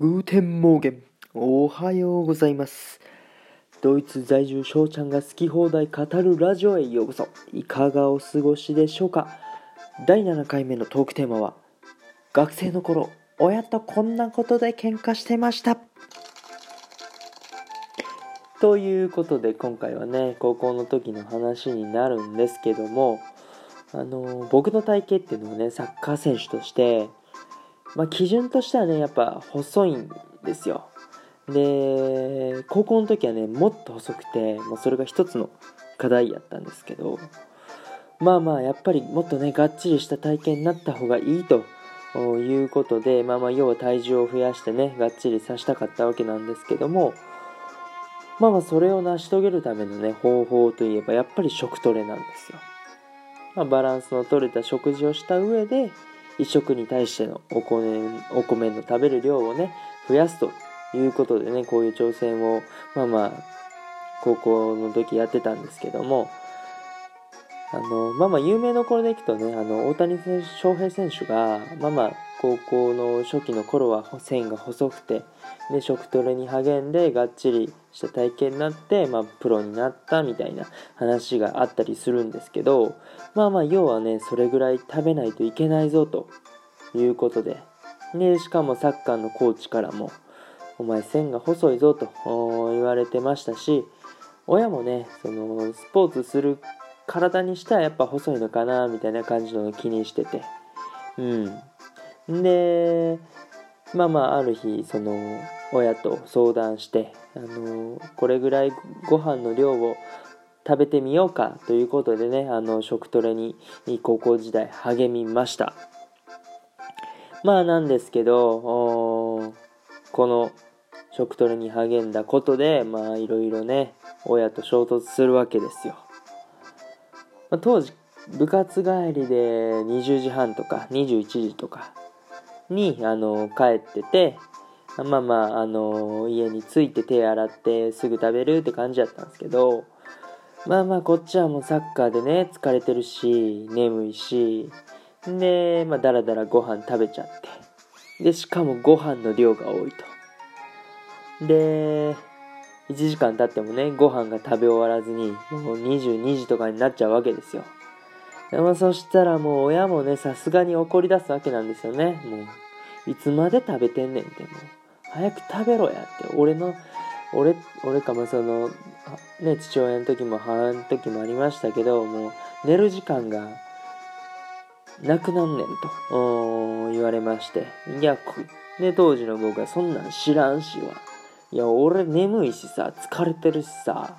Guten Morgen。おはようございます。ドイツ在住翔ちゃんが好き放題語るラジオへようこそ。いかがお過ごしでしょうか。第7回目のトークテーマは学生の頃親とこんなことで喧嘩してました。ということで今回はね高校の時の話になるんですけどもあの僕の体型っていうのはねサッカー選手としてまあ、基準としてはねやっぱ細いんですよ。で高校の時はねもっと細くて、まあ、それが一つの課題やったんですけどまあまあやっぱりもっとねがっちりした体型になった方がいいということでまあまあ要は体重を増やしてねがっちりさしたかったわけなんですけどもまあまあそれを成し遂げるためのね方法といえばやっぱり食トレなんですよ、まあ、バランスの取れた食事をした上で1食に対してのお米お米の食べる量をね増やすということでねこういう挑戦をまあまあ高校の時やってたんですけどもあのまあまあ有名どころでいくとねあの大谷翔平選手がまあまあ高校の初期の頃は線が細くてで食トレに励んでがっちりした体型になって、まあ、プロになったみたいな話があったりするんですけどまあまあ要はねそれぐらい食べないといけないぞということで。でしかもサッカーのコーチからも「お前線が細いぞ」と言われてましたし親もねそのスポーツする体にしてはやっぱ細いのかなみたいな感じの気にしてて。うん。でまあまあある日その親と相談してあのこれぐらいご飯の量を食べてみようかということでねあの食トレに高校時代励みました。まあなんですけどこの食トレに励んだことでまあいろいろね親と衝突するわけですよ、まあ、当時部活帰りで20時半とか21時とかにあの帰っててまあまああの家に着いて手洗ってすぐ食べるって感じだったんですけどまあまあこっちはもうサッカーでね疲れてるし眠いしでまあだらだらご飯食べちゃってでしかもご飯の量が多いと。で1時間経ってもねご飯が食べ終わらずにもう22時とかになっちゃうわけですよ。でもそしたらもう親もねさすがに怒り出すわけなんですよね。もういつまで食べてんねんってもう。早く食べろやって。俺の俺俺かもそのね父親の時も母の時もありましたけどもう寝る時間がなくなんねんと。言われまして。いやで当時の僕はそんなん知らんしはいや俺眠いしさ疲れてるしさ。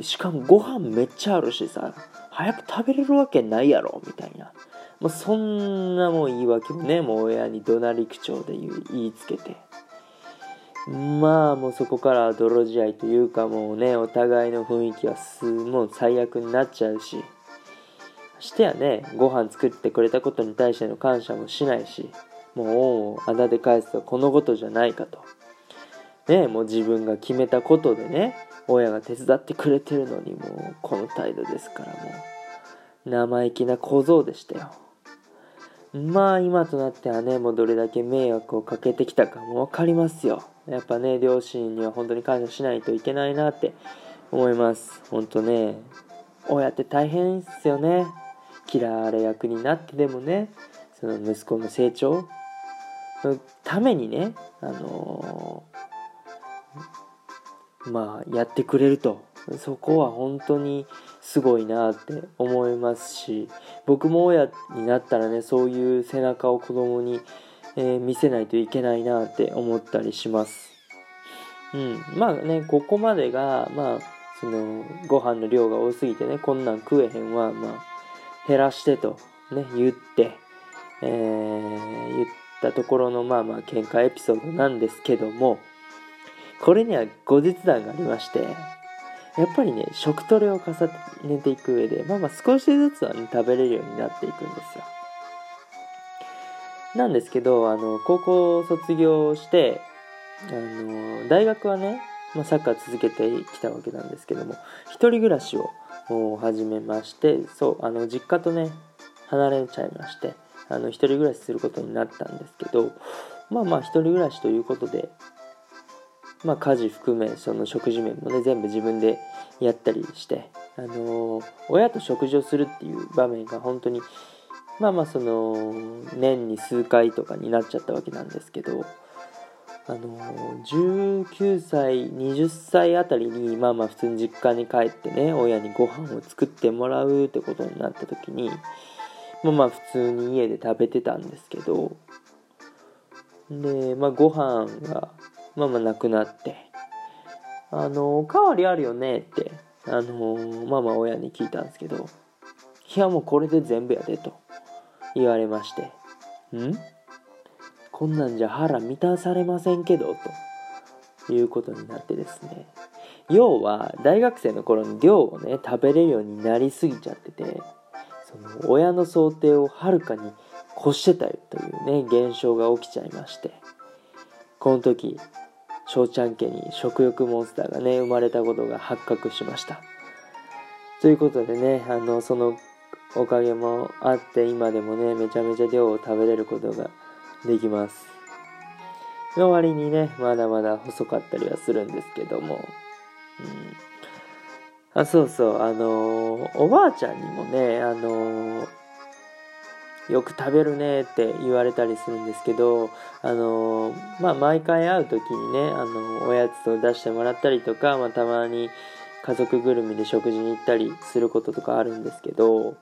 しかもご飯めっちゃあるしさ。早く食べれるわけないやろみたいな。もうそんなもん言い訳もねもう親に怒鳴り口調で言いつけて。まあもうそこから泥仕合というかもうねお互いの雰囲気はすもう最悪になっちゃうし。してやねご飯作ってくれたことに対しての感謝もしないしもう恩をあだで返すとこのことじゃないかと。ねもう自分が決めたことでね親が手伝ってくれてるのにもうこの態度ですからもう生意気な小僧でしたよ。まあ今となってはねもうどれだけ迷惑をかけてきたかも分かりますよ。やっぱね両親には本当に感謝しないといけないなって思います。本当ね親って大変ですよね。嫌われ役になってでもねその息子の成長のためにねあのー、まあやってくれるとそこは本当にすごいなって思いますし僕も親になったらねそういう背中を子供にえー、見せないといけないなって思ったりします。うん。まあね、ここまでが、まあ、その、ご飯の量が多すぎてね、こんなん食えへんは、まあ、減らしてと、ね、言って、えー、言ったところの、まあまあ、喧嘩エピソードなんですけども、これには後日談がありまして、やっぱりね、食トレを重ねていく上で、まあまあ少しずつはね、食べれるようになっていくんですよ。なんですけど、あの、高校を卒業して、あの、大学はね、まあ、サッカー続けてきたわけなんですけども、一人暮らしを始めまして、そう、あの、実家とね、離れちゃいまして、あの、一人暮らしすることになったんですけど、まあまあ一人暮らしということでまあ家事含めその食事面もね全部自分でやったりしてあのー、親と食事をするっていう場面が本当にまあまあその年に数回とかになっちゃったわけなんですけどあの19歳20歳あたりにまあまあ普通に実家に帰ってね親にご飯を作ってもらうってことになった時にまあまあ普通に家で食べてたんですけどでまあご飯がまあまあなくなって。あのおかわりあるよねってあのまあまあ親に聞いたんですけどいやもうこれで全部やでと言われましてん？こんなんじゃ腹満たされませんけどということになってですね。要は大学生の頃に量をね食べれるようになりすぎちゃっててその親の想定をはるかに越してたというね現象が起きちゃいまして。この時翔ちゃん家に食欲モンスターがね生まれたことが発覚しましたということでねあのそのおかげもあって今でもねめちゃめちゃ量を食べれることができます。の割にね、まだまだ細かったりはするんですけども。うん、あ、そうそう、あの、おばあちゃんにもね、あの、よく食べるねって言われたりするんですけど、あのー、まあ、毎回会う時にね、あのおやつを出してもらったりとか、まあ、たまに家族ぐるみで食事に行ったりすることとかあるんですけど、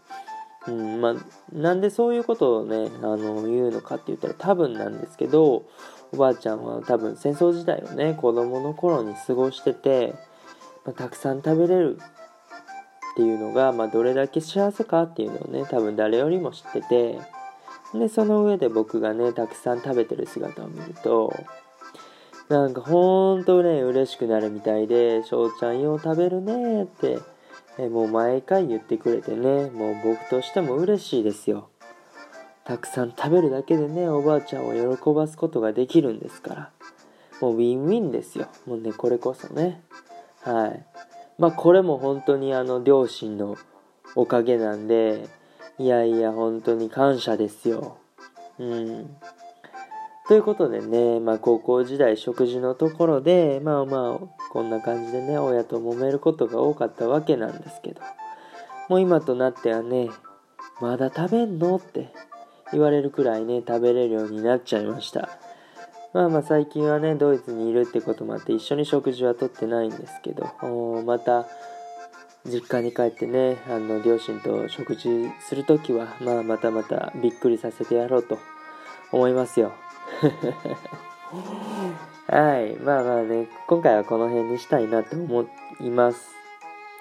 うんまあ、なんでそういうことをねあの言うのかって言ったら多分なんですけどおばあちゃんは多分戦争時代をね子供の頃に過ごしてて、まあ、たくさん食べれるっていうのが、まあ、どれだけ幸せかっていうのをね多分誰よりも知っててでその上で僕がねたくさん食べてる姿を見るとなんかほんとね嬉しくなるみたいで「翔ちゃんよう食べるね」ってえもう毎回言ってくれてねもう僕としても嬉しいですよ。たくさん食べるだけでねおばあちゃんを喜ばすことができるんですからもうウィンウィンですよ。もうねこれこそね。はい。まあこれも本当にあの両親のおかげなんでいやいや本当に感謝ですよ。うん。ということでね、まあ、高校時代食事のところでまあまあこんな感じでね親と揉めることが多かったわけなんですけどもう今となってはねまだ食べんのって言われるくらいね食べれるようになっちゃいました。まあまあ最近はねドイツにいるってこともあって一緒に食事はとってないんですけどまた実家に帰ってねあの両親と食事する時はまあまたまたびっくりさせてやろうと思いますよはい。まあまあね、今回はこの辺にしたいなと思います。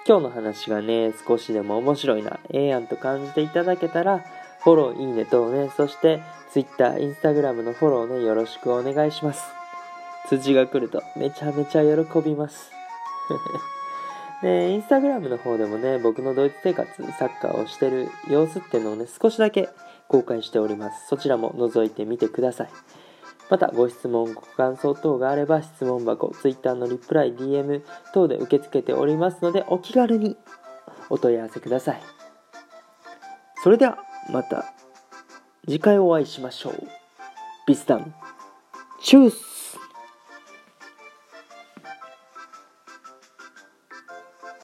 今日の話がね、少しでも面白いな、ええやんと感じていただけたら、フォロー、いいね等ね、そして Twitter、Instagram のフォローね、よろしくお願いします。通知が来るとめちゃめちゃ喜びます。で、インスタグラムの方でもね、僕のドイツ生活、サッカーをしてる様子っていうのをね、少しだけ公開しております。そちらも覗いてみてください。また、ご質問、ご感想等があれば、質問箱、Twitter のリプライ、DM 等で受け付けておりますので、お気軽にお問い合わせください。それでは、また次回お会いしましょう。ビスタン、チュース